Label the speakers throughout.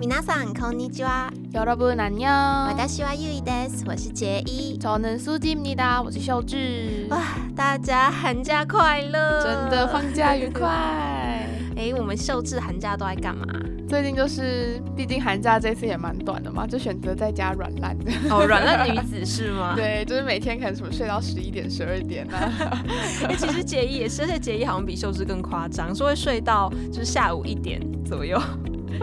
Speaker 1: 皆さんこんにちは。
Speaker 2: 여러분안녕。
Speaker 1: 私はゆいです，我是杰一。
Speaker 2: 저는수지입니다。我是秀智。
Speaker 1: 哇，大家寒假快乐！
Speaker 2: 真的放假愉快。
Speaker 1: 哎，我们秀智寒假都在干嘛？
Speaker 2: 最近就是，毕竟寒假这次也蛮短的嘛，就选择在家软烂的。
Speaker 1: 哦，软烂女子是吗？
Speaker 2: 对，就是每天可能什么睡到十一点、十二点啊。
Speaker 1: 哎，其实杰一也是，而且杰一好像比秀智更夸张，是会睡到就是下午一点左右。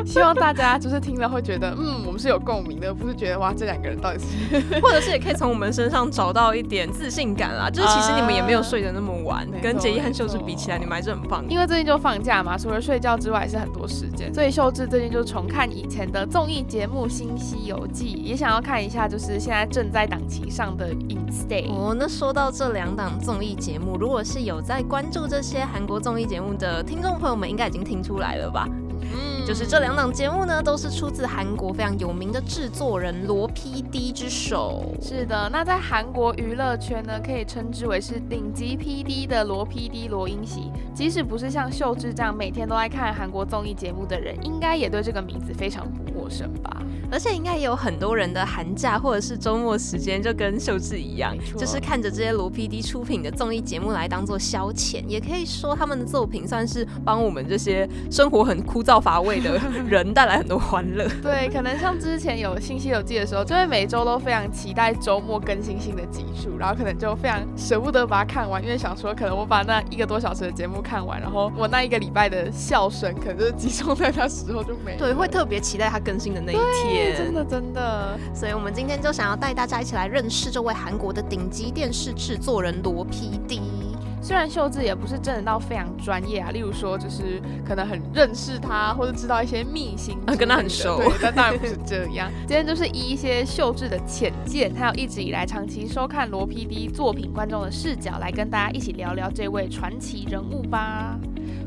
Speaker 2: 希望大家就是听了会觉得，嗯，我们是有共鸣的，不是觉得哇，这两个人到底是，
Speaker 1: 或者是也可以从我们身上找到一点自信感啦。就是其实你们也没有睡得那么晚，跟杰一和秀智比起来，你们还是很棒。
Speaker 2: 因为最近就放假嘛，除了睡觉之外，也是很多时间，所以秀智最近就重看以前的综艺节目《新西游记》，也想要看一下就是现在正在档期上的《In Stay》。
Speaker 1: 哦，那说到这两档综艺节目，如果是有在关注这些韩国综艺节目的听众朋友们，应该已经听出来了吧？
Speaker 2: 嗯
Speaker 1: 就是这两档节目呢，都是出自韩国非常有名的制作人罗 PD 之手。
Speaker 2: 是的，那在韩国娱乐圈呢，可以称之为是顶级 PD 的罗 PD 罗英熙。即使不是像秀智这样每天都爱看韩国综艺节目的人，应该也对这个名字非常不陌生吧？
Speaker 1: 而且应该也有很多人的寒假或者是周末时间，就跟秀智一样就是看着这些罗 PD 出品的综艺节目来当做消遣，也可以说他们的作品算是帮我们这些生活很枯燥乏味的 人带来很多欢乐。
Speaker 2: 对，可能像之前有《新西游记》的时候，就会每周都非常期待周末更新新的集数，然后可能就非常舍不得把它看完，因为想说可能我把那一个多小时的节目看完，然后我那一个礼拜的笑声可能就是集中在那时候就没了。
Speaker 1: 对，会特别期待它更新的那一
Speaker 2: 对
Speaker 1: 天。
Speaker 2: 真的真的。
Speaker 1: 所以，我们今天就想要带大家一起来认识这位韩国的顶级电视制作人罗 PD。
Speaker 2: 虽然秀智也不是真的到非常专业啊，例如说就是可能很认识他，或者知道一些秘辛
Speaker 1: 啊跟他很熟
Speaker 2: 对，但当然不是这样。今天就是以一些秀智的浅见，还有一直以来长期收看罗 PD 作品观众的视角，来跟大家一起聊聊这位传奇人物吧。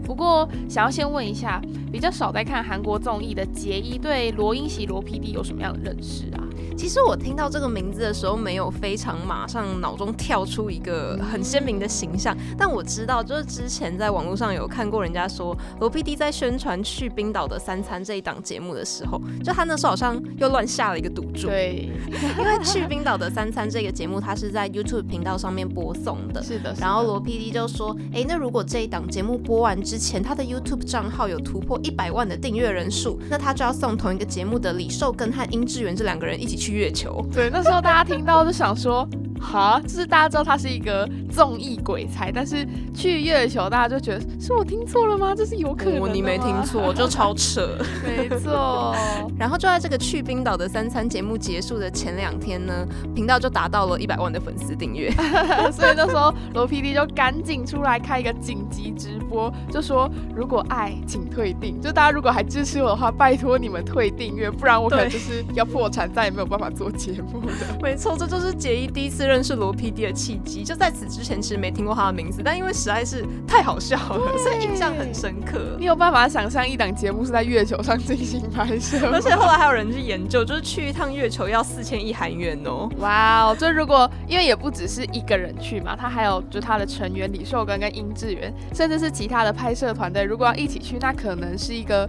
Speaker 2: 不过，想要先问一下，比较少在看韩国综艺的杰一，对罗英喜罗 PD 有什么样的认识啊？
Speaker 1: 其实我听到这个名字的时候，没有非常马上脑中跳出一个很鲜明的形象，但我知道，就是之前在网络上有看过人家说罗 PD 在宣传去冰岛的三餐这一档节目的时候，就他那时候好像又乱下了一个赌注，
Speaker 2: 对，
Speaker 1: 因为去冰岛的三餐这个节目，它是在 YouTube 频道上面播送的。
Speaker 2: 是的。是的
Speaker 1: 然后罗 PD 就说：“诶，那如果这一档节目播完之前，他的 YouTube 账号有突破一百万的订阅人数，那他就要送同一个节目的李寿根和殷志源这两个人一起去月球。
Speaker 2: 对，那时候大家听到就想说，哈，就是大家知道他是一个综艺鬼才，但是去月球，大家就觉得是我听错了吗？这是有可能
Speaker 1: 你没听错，就超扯。
Speaker 2: 没错。
Speaker 1: 然后就在这个去冰岛的三餐节目结束的前两天呢，频道就达到了一百万的粉丝订阅。
Speaker 2: 所以那时候罗 PD 就赶紧出来开一个紧急直播，就说如果爱，请退订。就大家如果还支持我的话，拜托你们退订阅，不然我可能就是要破产，再也没有办法做节目的。
Speaker 1: 没错，这就是杰一第一次认识罗 PD 的契机。就在此之前，其实没听过他的名字，但因为实在是太好笑了，所以印象很深刻。
Speaker 2: 你有办法想象一档节目是在月球上进行拍摄？
Speaker 1: 而且后来还有人去研究，就是去一趟月球要四千亿韩元哦。
Speaker 2: 哇哦！就如果因为也不只是一个人去嘛，他还有就他的成员李寿根跟殷志源，甚至是其他的拍摄团队，如果要一起去，那可能是一个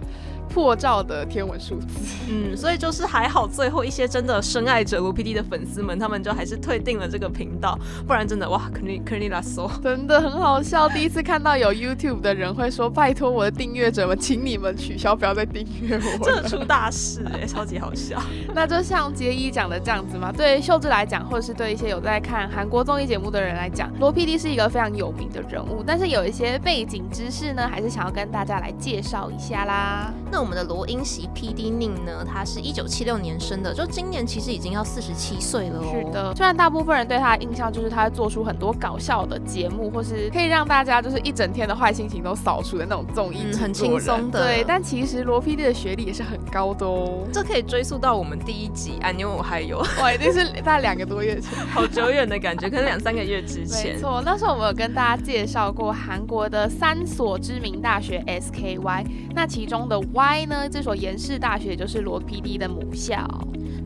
Speaker 2: 破兆的天文数字。
Speaker 1: 嗯，所以就是还好，最后一些真的深爱着卢 PD 的粉丝们，他们就还是退订了这个频道，不然真的哇，肯定肯定拉索。
Speaker 2: 真的很好笑，第一次看到有 YouTube 的人会说：“拜托我的订阅者们，请你们取消，不要再订阅我了。
Speaker 1: 真出大事哎、超级好笑。”
Speaker 2: 那就像杰一讲的这样子嘛，对秀智来讲，或者是对一些有在看韩国综艺节目的人来讲，罗 PD 是一个非常有名的人物。但是有一些背景知识呢，还是想要跟大家来介绍一下啦。
Speaker 1: 那我们的罗英席 PD 宁呢，他是一九七六年生的，就今年其实已经要四十七岁了哦。
Speaker 2: 是的，虽然大部分人对他的印象就是他会做出很多搞笑的节目，或是可以让大家就是一整天的坏心情都扫除的那种综艺
Speaker 1: 嗯
Speaker 2: 制作人、
Speaker 1: 很轻松的
Speaker 2: 对，但其实罗 PD 的学历也是很高的哦。
Speaker 1: 这可以追溯到我们第一集《啊，因为我还有 》，
Speaker 2: 哇，一定是大概两个多月前。
Speaker 1: 好久远的感觉，可能两三个月之前没。
Speaker 2: 错，那时候我们有跟大家介绍过韩国的三所知名大学 SKY，那其中的 Y Y 呢，这所延世大学就是罗 PD 的母校。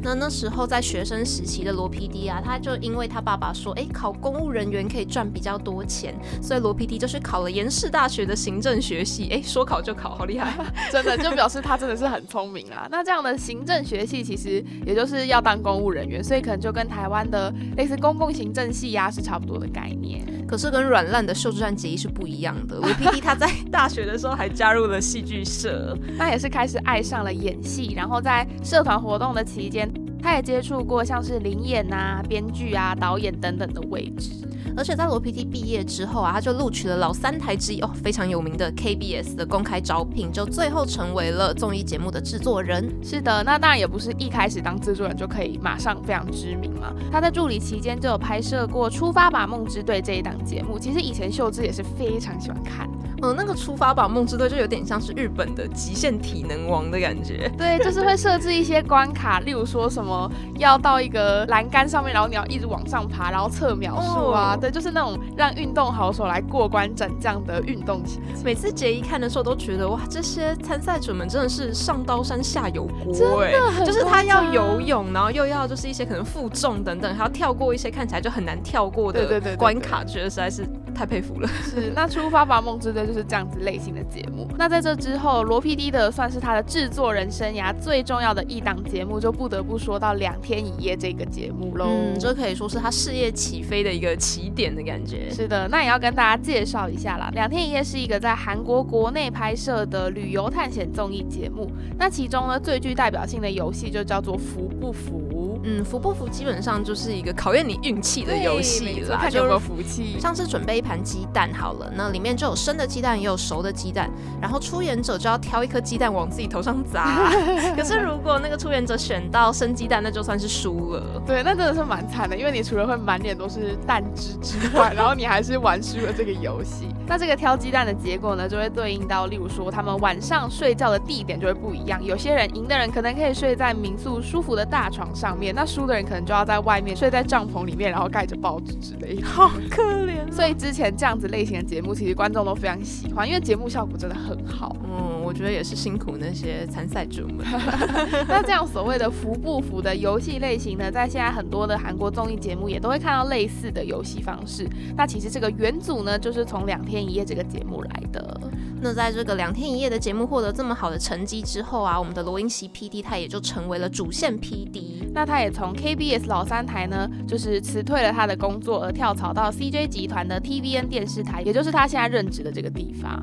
Speaker 1: 那那时候在学生时期的罗 PD 啊，他就因为他爸爸说，哎，考公务人员可以赚比较多钱，所以罗 PD 就是考了延世大学的行政学系，哎，说考就考，好厉害，
Speaker 2: 真的就表示他真的是很聪明啊。那这样的行政学系其实也就是要当公务人员，所以可能就跟台湾的类似公共行政系呀是差不多的概念。
Speaker 1: 可是跟软烂的秀智战结衣是不一样的，罗 PD 他在大学的时候还加入了戏剧社，
Speaker 2: 那也是开始爱上了演戏，然后在社团活动的期间。他也接触过像是领演啊、编剧啊、导演等等的位置，
Speaker 1: 而且在罗 PT 毕业之后啊，他就录取了老三台之一哦，非常有名的 KBS 的公开招聘，就最后成为了综艺节目的制作人。
Speaker 2: 是的，那当然也不是一开始当制作人就可以马上非常知名嘛。他在助理期间就有拍摄过《出发吧梦之队》这一档节目，其实以前秀智也是非常喜欢看。
Speaker 1: 嗯，那个出发吧梦之队就有点像是日本的极限体能王的感觉。
Speaker 2: 对，就是会设置一些关卡，例如说什么要到一个栏杆上面，然后你要一直往上爬，然后测秒数啊。对，就是那种让运动好手来过关斩将的运动型。
Speaker 1: 每次杰一看的时候都觉得哇，这些参赛者们真的是上刀山下油锅，
Speaker 2: 真的，
Speaker 1: 就是他要游泳，然后又要就是一些可能负重等等，还要跳过一些看起来就很难跳过的关卡，觉得实在是太佩服了。
Speaker 2: 是，那出发吧梦之队。就是这样子类型的节目。那在这之后，罗 PD 的算是他的制作人生涯最重要的一档节目，就不得不说到《两天一夜》这个节目喽。
Speaker 1: 嗯，这可以说是他事业起飞的一个起点的感觉。
Speaker 2: 是的，那也要跟大家介绍一下啦，《两天一夜》是一个在韩国国内拍摄的旅游探险综艺节目。那其中呢，最具代表性的游戏就叫做“服不服”。
Speaker 1: 嗯，服不服基本上就是一个考验你运气的游戏啦，
Speaker 2: 看有没有福气。
Speaker 1: 上次准备一盘鸡蛋好了，那里面就有生的鸡蛋，也有熟的鸡蛋，然后出演者就要挑一颗鸡蛋往自己头上砸。可是如果那个出演者选到生鸡蛋，那就算是输了。
Speaker 2: 对，那真的是蛮惨的，因为你除了会满脸都是蛋汁之外，然后你还是玩输了这个游戏。那这个挑鸡蛋的结果呢，就会对应到，例如说他们晚上睡觉的地点就会不一样。有些人赢的人可能可以睡在民宿舒服的大床上面。那输的人可能就要在外面睡在帐篷里面，然后盖着报纸之类，
Speaker 1: 好可怜。
Speaker 2: 所以之前这样子类型的节目，其实观众都非常喜欢，因为节目效果真的很好。
Speaker 1: 嗯，我觉得也是辛苦那些参赛者们。
Speaker 2: 那这样所谓的服不服的游戏类型呢，在现在很多的韩国综艺节目也都会看到类似的游戏方式。那其实这个元祖呢，就是从两天一夜这个节目来的。
Speaker 1: 那在这个两天一夜的节目获得这么好的成绩之后啊，我们的罗英熙 PD 他也就成为了主线 PD。
Speaker 2: 那他也从 KBS 老三台呢，就是辞退了他的工作，而跳槽到 CJ 集团的 TVN 电视台，也就是他现在任职的这个地方。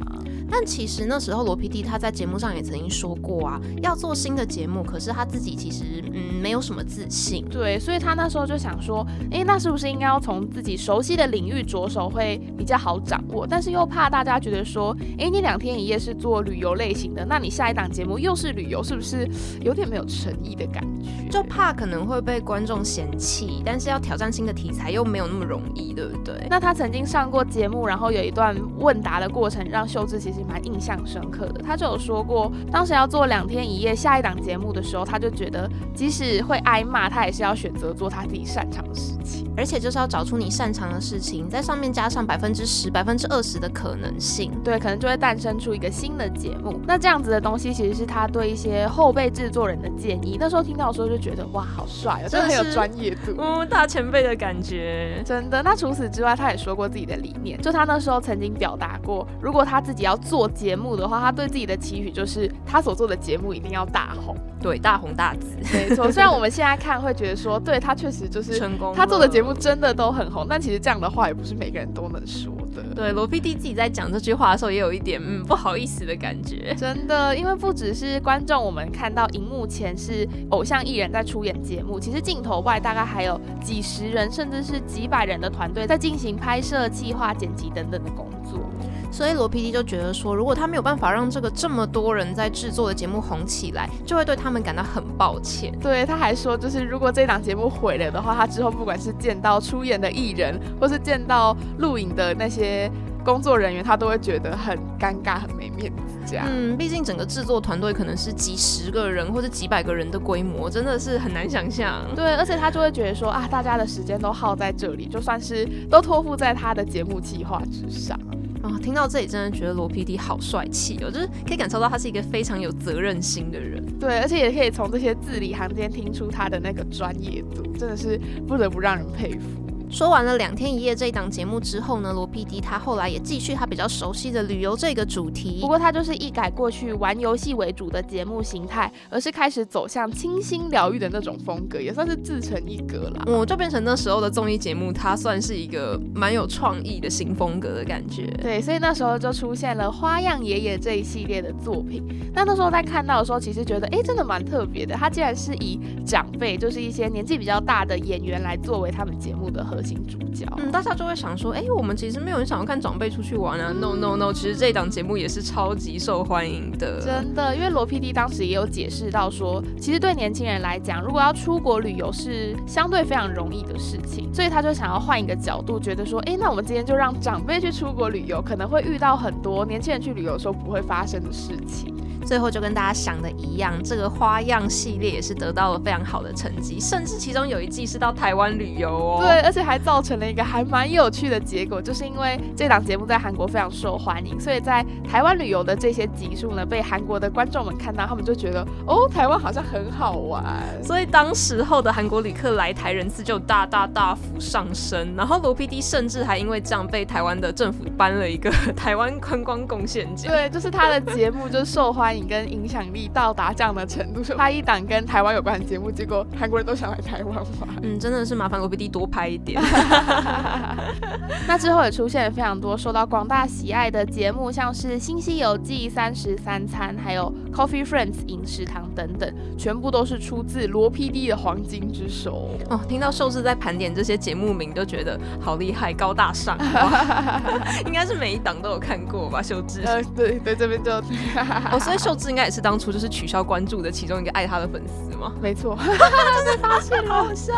Speaker 1: 但其实那时候罗 PD 他在节目上也曾经说过啊，要做新的节目，可是他自己其实嗯没有什么自信。
Speaker 2: 对，所以他那时候就想说，哎，那是不是应该要从自己熟悉的领域着手会比较好掌握？但是又怕大家觉得说，哎，你两天一夜是做旅游类型的，那你下一档节目又是旅游，是不是有点没有诚意的感觉？
Speaker 1: 就怕可能会被观众嫌弃，但是要挑战新的题材又没有那么容易，对不对？
Speaker 2: 那他曾经上过节目，然后有一段问答的过程，让秀智其实。蛮印象深刻的，他就有说过，当时要做两天一夜下一档节目的时候，他就觉得即使会挨骂，他也是要选择做他自己擅长的事情，
Speaker 1: 而且就是要找出你擅长的事情，在上面加上百分之十、百分之二十的可能性，
Speaker 2: 对，可能就会诞生出一个新的节目。那这样子的东西，其实是他对一些后辈制作人的建议。那时候听到的时候就觉得，哇，好帅哦，真的很有专业度，
Speaker 1: 嗯，大前辈的感觉，
Speaker 2: 真的。那除此之外，他也说过自己的理念，就他那时候曾经表达过，如果他自己要做。做节目的话，他对自己的期许就是他所做的节目一定要大红，
Speaker 1: 对，大红大紫，
Speaker 2: 没错。虽然我们现在看会觉得说，对他确实就是
Speaker 1: 成功，
Speaker 2: 他做的节目真的都很红，但其实这样的话也不是每个人都能说的。
Speaker 1: 对，罗 PD 自己在讲这句话的时候，也有一点嗯不好意思的感觉。
Speaker 2: 真的，因为不只是观众，我们看到荧幕前是偶像艺人在出演节目，其实镜头外大概还有几十人，甚至是几百人的团队在进行拍摄、计划、剪辑等等的工作。
Speaker 1: 所以罗 PD 就觉得说，如果他没有办法让这个这么多人在制作的节目红起来，就会对他们感到很抱歉。
Speaker 2: 对，他还说，就是如果这档节目毁了的话，他之后不管是见到出演的艺人，或是见到录影的那些工作人员，他都会觉得很尴尬、很没面子。这样，
Speaker 1: 嗯，毕竟整个制作团队可能是几十个人或者几百个人的规模，真的是很难想象。
Speaker 2: 对，而且他就会觉得说啊，大家的时间都耗在这里，就算是都托付在他的节目计划之上。
Speaker 1: 啊，听到这里真的觉得罗 PD 好帅气哦，就是可以感受到他是一个非常有责任心的人。
Speaker 2: 对，而且也可以从这些字里行间听出他的那个专业度，真的是不得不让人佩服。
Speaker 1: 说完了两天一夜这一档节目之后呢，罗 PD 他后来也继续他比较熟悉的旅游这个主题。
Speaker 2: 不过他就是一改过去玩游戏为主的节目形态，而是开始走向清新疗愈的那种风格，也算是自成一格了。
Speaker 1: 我就变成那时候的综艺节目，它算是一个蛮有创意的新风格的感觉。
Speaker 2: 对，所以那时候就出现了《花样爷爷》这一系列的作品。那那时候在看到的时候，其实觉得哎，真的蛮特别的。他竟然是以长辈，就是一些年纪比较大的演员来作为他们节目的核心主角。
Speaker 1: 嗯，大家就会想说，哎，我们其实没有人想要看长辈出去玩啊。No No No，其实这一档节目也是超级受欢迎的。
Speaker 2: 真的，因为罗 PD 当时也有解释到说，其实对年轻人来讲，如果要出国旅游是相对非常容易的事情，所以他就想要换一个角度，觉得说，哎，那我们今天就让长辈去出国旅游，可能会遇到很多年轻人去旅游时候不会发生的事情。
Speaker 1: 最后就跟大家想的一样，这个花样系列也是得到了非常好的成绩，甚至其中有一季是到台湾旅游哦。
Speaker 2: 对，而且还造成了一个还蛮有趣的结果，就是因为这档节目在韩国非常受欢迎，所以在台湾旅游的这些集数呢，被韩国的观众们看到，他们就觉得哦，台湾好像很好玩，
Speaker 1: 所以当时候的韩国旅客来台人次就大大大幅上升，然后罗 PD 甚至还因为这样被台湾的政府颁了一个 台湾观光贡献奖。
Speaker 2: 对，就是他的节目就受欢迎。跟影响力到达这样的程度，拍一档跟台湾有关的节目，结果韩国人都想来台湾玩。
Speaker 1: 嗯，真的是麻烦罗 PD 多拍一点。
Speaker 2: 那之后也出现了非常多受到广大喜爱的节目，像是《新西游记》、《三十三餐》，还有《Coffee Friends》饮食堂等等，全部都是出自罗 PD 的黄金之手。
Speaker 1: 哦，听到寿志在盘点这些节目名，就觉得好厉害、高大上。应该是每一档都有看过吧，秀智？
Speaker 2: 呃，对对，这边就
Speaker 1: 哦，所以。秀智应该也是当初就是取消关注的其中一个爱他的粉丝吗？
Speaker 2: 没错，
Speaker 1: 被发现好，好笑。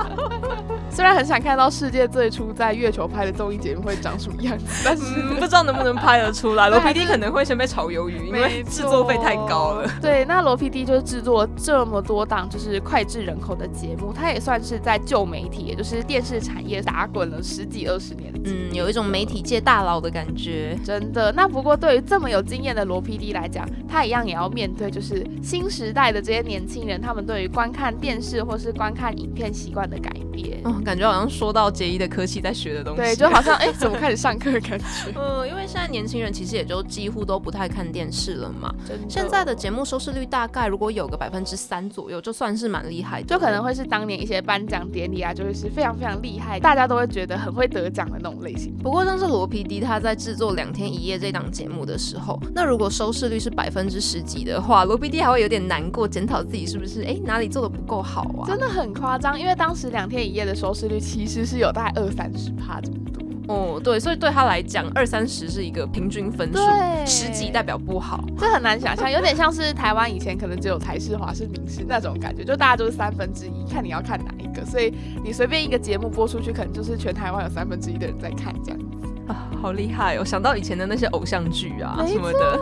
Speaker 2: 虽然很想看到世界最初在月球拍的综艺节目会长什么样子，但是
Speaker 1: 不知道能不能拍得出来。罗 PD 可能会先被炒鱿鱼，因为制作费太高了。
Speaker 2: 对，那罗 PD 就是制作这么多档就是脍炙人口的节目，他也算是在旧媒体，也就是电视产业打滚了十几二十年。
Speaker 1: 嗯，有一种媒体界大佬的感觉，
Speaker 2: 真的。那不过对于这么有经验的罗 PD 来讲，他一样也。要面对就是新时代的这些年轻人，他们对于观看电视或是观看影片习惯的改变，
Speaker 1: 嗯，感觉好像说到杰一的科技在学的东西，
Speaker 2: 对，就好像哎，怎么开始上课的感觉？
Speaker 1: 嗯，因为现在年轻人其实也就几乎都不太看电视了嘛。现在的节目收视率大概如果有个百分之三左右，就算是蛮厉害的，
Speaker 2: 就可能会是当年一些颁奖典礼啊，就会是非常非常厉害，大家都会觉得很会得奖的那种类型。
Speaker 1: 不过像是罗 PD 他在制作两天一夜这档节目的时候，那如果收视率是百分之十几的话，罗 PD 还会有点难过，检讨自己是不是哎哪里做的不够好啊？
Speaker 2: 真的很夸张，因为当时两天一夜的收视率其实是有大概二三十趴这么多。
Speaker 1: 哦，对，所以对他来讲，二三十是一个平均分数，十几代表不好，
Speaker 2: 这很难想象，有点像是台湾以前可能只有台式、华视、民视那种感觉，就大家都是三分之一，看你要看哪一个，所以你随便一个节目播出去，可能就是全台湾有三分之一的人在看这样子。
Speaker 1: 啊，好厉害哦！想到以前的那些偶像剧啊什么的，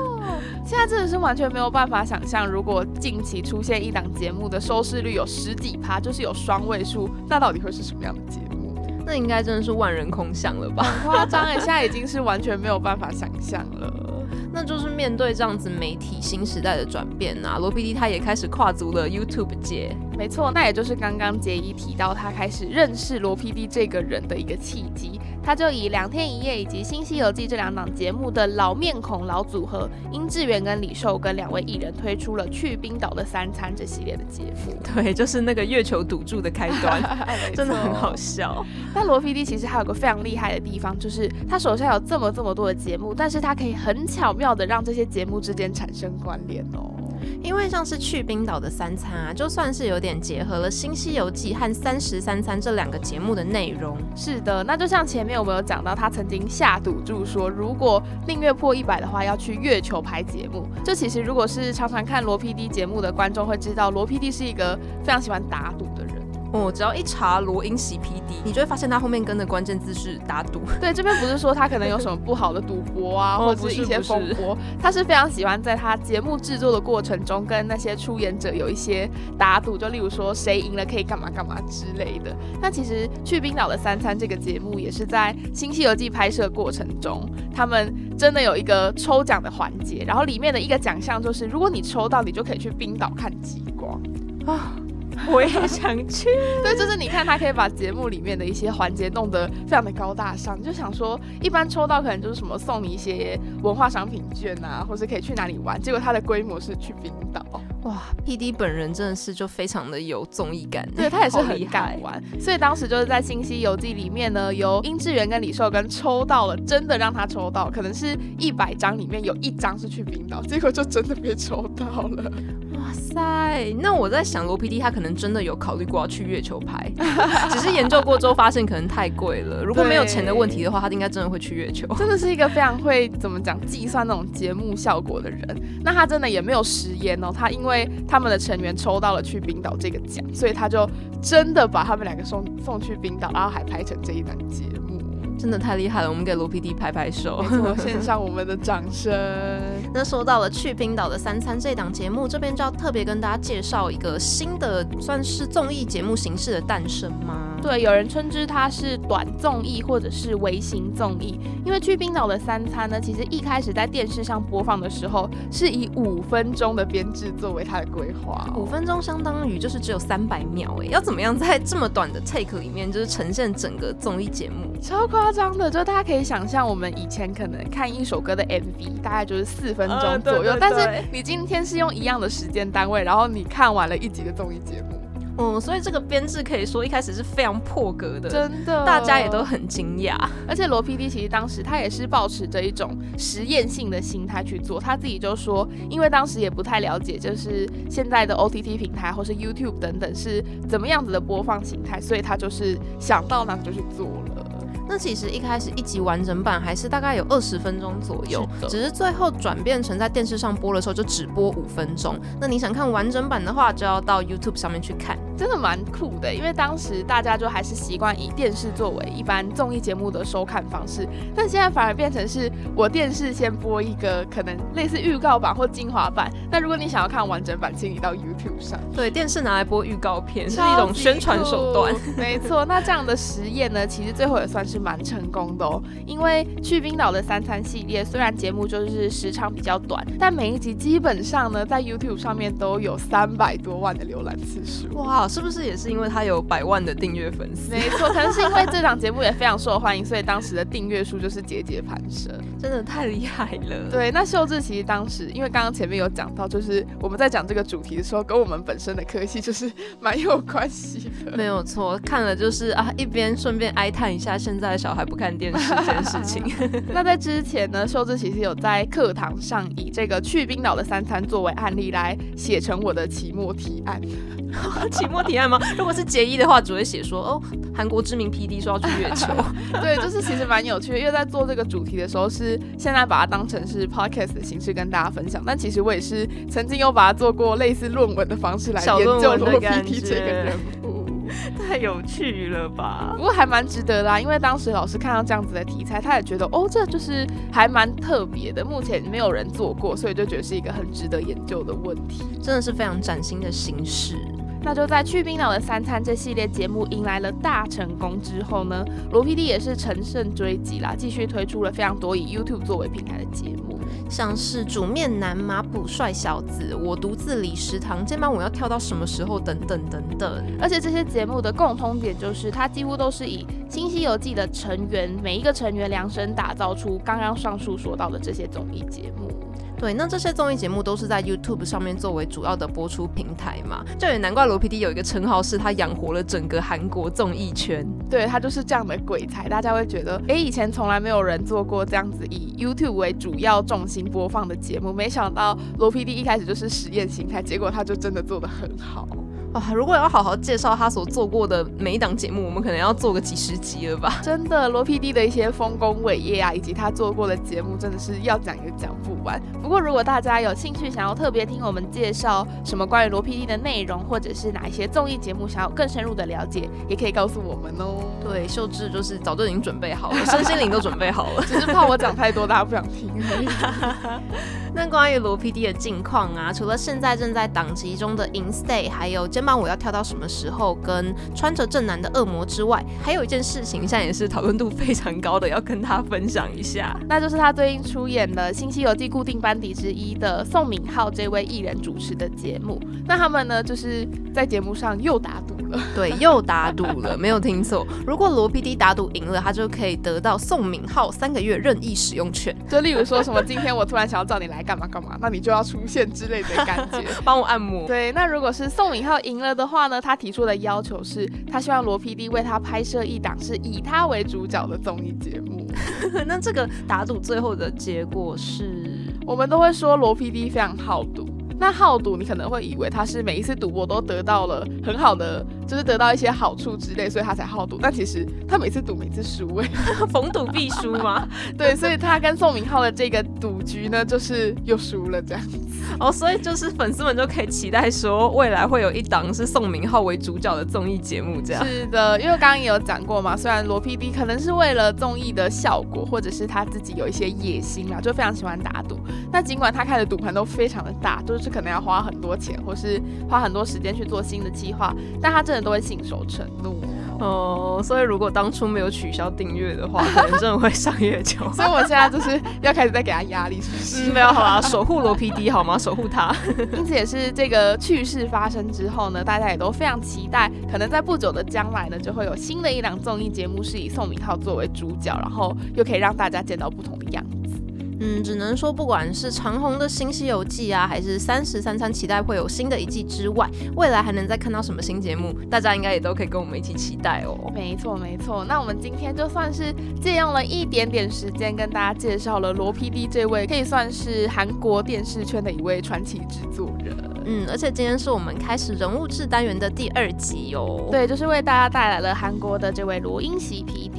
Speaker 2: 现在真的是完全没有办法想象，如果近期出现一档节目的收视率有十几趴，就是有双位数，那到底会是什么样的节目？
Speaker 1: 那应该真的是万人空巷了吧？
Speaker 2: 很夸张哎，现在已经是完全没有办法想象了。
Speaker 1: 那就是面对这样子媒体新时代的转变啊，罗 PD 他也开始跨足了 YouTube 界。
Speaker 2: 没错，那也就是刚刚杰一提到他开始认识罗 PD 这个人的一个契机。他就以《两天一夜》以及《新西游记》这两档节目的老面孔、老组合殷志源跟李寿跟两位艺人推出了去冰岛的三餐这系列的节目。
Speaker 1: 对，就是那个月球赌注的开端，真的很好笑。
Speaker 2: 但罗 PD 其实还有个非常厉害的地方，就是他手下有这么这么多的节目，但是他可以很巧妙的让这些节目之间产生关联哦。
Speaker 1: 因为像是去冰岛的三餐啊，就算是有点结合了《新西游记》和《三十三餐》这两个节目的内容。
Speaker 2: 是的，那就像前面我们有讲到，他曾经下赌注说，如果订阅破一百的话，要去月球拍节目。这其实如果是常常看罗 PD 节目的观众会知道，罗 PD 是一个非常喜欢打赌的。
Speaker 1: 哦，只要一查罗英喜 PD，你就会发现他后面跟的关键字是打赌。
Speaker 2: 对，这边不是说他可能有什么不好的赌博啊，或者是一些风波，他是非常喜欢在他节目制作的过程中跟那些出演者有一些打赌，就例如说谁赢了可以干嘛干嘛之类的。那其实去冰岛的三餐这个节目也是在《新西游记》拍摄过程中，他们真的有一个抽奖的环节，然后里面的一个奖项就是，如果你抽到，你就可以去冰岛看极光
Speaker 1: 啊。我也想去，
Speaker 2: 对，就是你看他可以把节目里面的一些环节弄得非常的高大上，就想说一般抽到可能就是什么送你一些文化商品券啊，或是可以去哪里玩，结果他的规模是去冰岛。
Speaker 1: 哇，P D 本人真的是就非常的有综艺感，
Speaker 2: 对他也是很敢玩，所以当时就是在《新西游记》里面呢，由殷志源跟李寿根抽到了，真的让他抽到，可能是一百张里面有一张是去冰岛，结果就真的被抽到了。
Speaker 1: 哇塞，那我在想罗 P D 他可能真的有考虑过要去月球拍，只是研究过之后发现可能太贵了。如果没有钱的问题的话，他应该真的会去月球。
Speaker 2: 真的是一个非常会怎么讲计算那种节目效果的人。那他真的也没有食言哦，他因为。为他们的成员抽到了去冰岛这个奖，所以他就真的把他们两个送送去冰岛，然后还拍成这一档节目，
Speaker 1: 真的太厉害了！我们给罗 PD 拍拍手，
Speaker 2: 献上我们的掌声。
Speaker 1: 那说到了去冰岛的三餐这档节目，这边就要特别跟大家介绍一个新的算是综艺节目形式的诞生吗？
Speaker 2: 对，有人称之它是短综艺或者是微型综艺，因为去冰岛的三餐呢，其实一开始在电视上播放的时候，是以五分钟的编制作为它的规划。
Speaker 1: 五分钟相当于就是只有三百秒，哎，要怎么样在这么短的 take 里面，就是呈现整个综艺节目？
Speaker 2: 超夸张的，就大家可以想象，我们以前可能看一首歌的 MV，大概就是四分钟左右，但是你今天是用一样的时间单位，然后你看完了一集的综艺节目。
Speaker 1: 嗯，所以这个编制可以说一开始是非常破格的，
Speaker 2: 真的，
Speaker 1: 大家也都很惊讶。
Speaker 2: 而且罗 PD 其实当时他也是保持着一种实验性的心态去做，他自己就说，因为当时也不太了解，就是现在的 OTT 平台或是 YouTube 等等是怎么样子的播放形态，所以他就是想到哪就去做了。
Speaker 1: 那其实一开始一集完整版还是大概有二十分钟左右，只是最后转变成在电视上播的时候就只播五分钟。那你想看完整版的话，就要到 YouTube 上面去看。
Speaker 2: 真的蛮酷的，因为当时大家就还是习惯以电视作为一般综艺节目的收看方式，但现在反而变成是我电视先播一个可能类似预告版或精华版，那如果你想要看完整版，请你到 YouTube 上。
Speaker 1: 对，电视拿来播预告片是一种宣传手段。
Speaker 2: 没错，那这样的实验呢，其实最后也算是蛮成功的哦。因为去冰岛的三餐系列虽然节目就是时长比较短，但每一集基本上呢在 YouTube 上面都有三百多万的浏览次数。
Speaker 1: 哇！是不是也是因为他有百万的订阅粉丝？
Speaker 2: 没错，可能是因为这档节目也非常受欢迎，所以当时的订阅数就是节节攀升，
Speaker 1: 真的太厉害了。
Speaker 2: 对，那秀智其实当时，因为刚刚前面有讲到，就是我们在讲这个主题的时候，跟我们本身的科系就是蛮有关系的。
Speaker 1: 没有错，看了就是啊，一边顺便哀叹一下现在小孩不看电视这件事情。
Speaker 2: 那在之前呢，秀智其实有在课堂上以这个去冰岛的三餐作为案例来写成我的期末提案。
Speaker 1: 期末提案吗？如果是结一的话，只会写说哦，韩国知名 PD 说要去月球。
Speaker 2: 对，就是其实蛮有趣的，因为在做这个主题的时候，是现在把它当成是 podcast 的形式跟大家分享。但其实我也是曾经有把它做过类似论文的方式来研究罗 PD 这个人物，
Speaker 1: 太有趣了吧？
Speaker 2: 不过还蛮值得啦，因为当时老师看到这样子的题材，他也觉得哦，这就是还蛮特别的，目前没有人做过，所以就觉得是一个很值得研究的问题，
Speaker 1: 真的是非常崭新的形式。
Speaker 2: 那就在去冰岛的三餐这系列节目迎来了大成功之后呢，罗 PD 也是乘胜追击啦，继续推出了非常多以 YouTube 作为平台的节目，
Speaker 1: 像是煮面男、马普帅小子、我独自理食堂、肩膀我要跳到什么时候等等等等。
Speaker 2: 而且这些节目的共通点就是，它几乎都是以《新西游记》的成员每一个成员量身打造出刚刚上述说到的这些综艺节目。
Speaker 1: 对，那这些综艺节目都是在 YouTube 上面作为主要的播出平台嘛，这也难怪罗 PD 有一个称号，是他养活了整个韩国综艺圈。
Speaker 2: 对他就是这样的鬼才，大家会觉得，哎，以前从来没有人做过这样子以 YouTube 为主要重心播放的节目，没想到罗 PD 一开始就是实验心态，结果他就真的做得很好。
Speaker 1: 哇，如果要好好介绍他所做过的每一档节目，我们可能要做个几十集了吧？
Speaker 2: 真的，罗 PD 的一些丰功伟业啊，以及他做过的节目，真的是要讲也讲不完。不过，如果大家有兴趣想要特别听我们介绍什么关于罗 PD 的内容，或者是哪一些综艺节目想要更深入的了解，也可以告诉我们哦。
Speaker 1: 对，秀智就是早就已经准备好了，身心灵都准备好了，
Speaker 2: 只是怕我讲太多，大家不想听。
Speaker 1: 那关于罗 PD 的近况啊，除了现在正在档期中的《In Stay》，还有肩膀我要跳到什么时候，跟穿着正男的恶魔之外，还有一件事情，现在也是讨论度非常高的，要跟他分享一下，
Speaker 2: 那就是他最近出演了《新西游记》固定班底之一的宋敏浩这位艺人主持的节目。那他们呢，就是在节目上又打赌了，
Speaker 1: 对，又打赌了，没有听错。如果罗 PD 打赌赢了，他就可以得到宋敏浩三个月任意使用权。
Speaker 2: 就例如说什么，今天我突然想要找你来干嘛干嘛，那你就要出现之类的感觉，
Speaker 1: 帮我按摩。
Speaker 2: 对，那如果是宋敏浩赢了的话呢，他提出的要求是他希望罗 PD 为他拍摄一档是以他为主角的综艺节目。
Speaker 1: 那这个打赌最后的结果是，
Speaker 2: 我们都会说罗 PD 非常好赌。那好赌，你可能会以为他是每一次赌博都得到了很好的，就是得到一些好处之类，所以他才好赌。但其实他每次赌每次输，哎，
Speaker 1: 逢赌必输嘛？
Speaker 2: 对，所以他跟宋明浩的这个赌局呢，就是又输了这样子。
Speaker 1: 哦，所以就是粉丝们就可以期待说，未来会有一档是宋明浩为主角的综艺节目这样。
Speaker 2: 是的，因为刚刚也有讲过嘛，虽然罗 PD 可能是为了综艺的效果，或者是他自己有一些野心啊，就非常喜欢打赌。那尽管他开的赌盘都非常的大，就是可能要花很多钱，或是花很多时间去做新的计划，但他真的都会信守承诺
Speaker 1: 哦。所以如果当初没有取消订阅的话，可能真的会上月 球。
Speaker 2: 所以我现在就是要开始在给他压力，是不是？
Speaker 1: 没有，好啦，守护罗 PD 好吗？守护他。
Speaker 2: 因此也是这个趣事发生之后呢，大家也都非常期待，可能在不久的将来呢，就会有新的一档综艺节目是以宋明浩作为主角，然后又可以让大家见到不同的样子。
Speaker 1: 嗯，只能说不管是长虹的新西游记啊，还是三十三餐期待会有新的一季之外，未来还能再看到什么新节目，大家应该也都可以跟我们一起期待哦。
Speaker 2: 没错没错，那我们今天就算是借用了一点点时间，跟大家介绍了罗 PD 这位可以算是韩国电视圈的一位传奇制作人。
Speaker 1: 嗯，而且今天是我们开始人物志单元的第二集哦。
Speaker 2: 对，就是为大家带来了韩国的这位罗英喜 PD。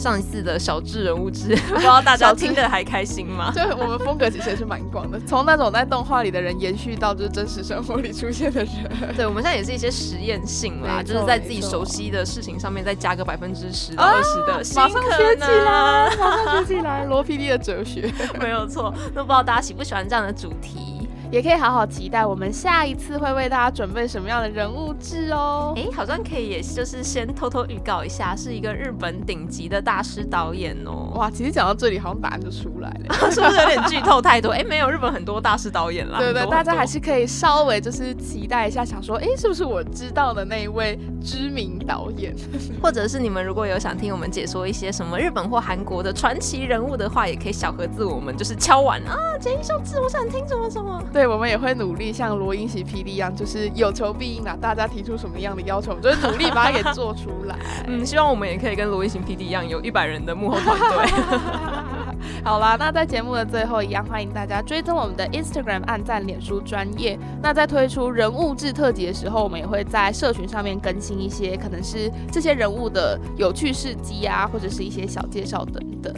Speaker 1: 上一次的小智人物志，不知道大家听的还开心吗？
Speaker 2: 就我们风格其实也是蛮广的，从那种在动画里的人延续到就是真实生活里出现的人。
Speaker 1: 对，我们现在也是一些实验性啦，就是在自己熟悉的事情上面再加个百分之十到二十的，
Speaker 2: 马上学起来，马上学起来，罗 PD 的哲学
Speaker 1: 没有错。那不知道大家喜不喜欢这样的主题？
Speaker 2: 也可以好好期待我们下一次会为大家准备什么样的人物志哦。
Speaker 1: 哎，好像可以，也就是先偷偷预告一下，是一个日本顶级的大师导演哦。
Speaker 2: 哇，其实讲到这里，好像答案就出来了，
Speaker 1: 是不是有点剧透太多？哎，没有，日本很多大师导演啦。
Speaker 2: 对对，大家还是可以稍微就是期待一下，想说，哎，是不是我知道的那一位知名导演？
Speaker 1: 或者是你们如果有想听我们解说一些什么日本或韩国的传奇人物的话，也可以小盒子我们就是敲完啊，杰英秀智，我想听什么什么。
Speaker 2: 对，我们也会努力像罗英喜 PD 一样，就是有求必应啊！大家提出什么样的要求，就是努力把它给做出来。
Speaker 1: 嗯，希望我们也可以跟罗英喜 PD 一样，有一百人的幕后团队。
Speaker 2: 好啦，那在节目的最后，一样欢迎大家追踪我们的 Instagram、按赞、脸书专业。那在推出人物志特辑的时候，我们也会在社群上面更新一些，可能是这些人物的有趣事迹啊，或者是一些小介绍等等。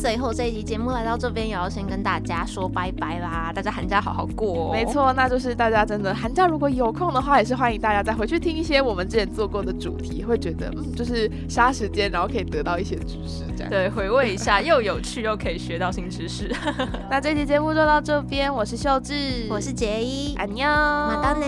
Speaker 1: 最后这一集节目来到这边，也要先跟大家说拜拜啦！大家寒假好好过。
Speaker 2: 没错，那就是大家真的寒假如果有空的话，也是欢迎大家再回去听一些我们之前做过的主题，会觉得嗯，就是杀时间，然后可以得到一些知识，这样
Speaker 1: 对，回味一下，又有趣又可以学到新知识。
Speaker 2: 那这期节目就到这边，我是秀智，
Speaker 1: 我是杰一，
Speaker 2: 安妞，
Speaker 1: 马到呢。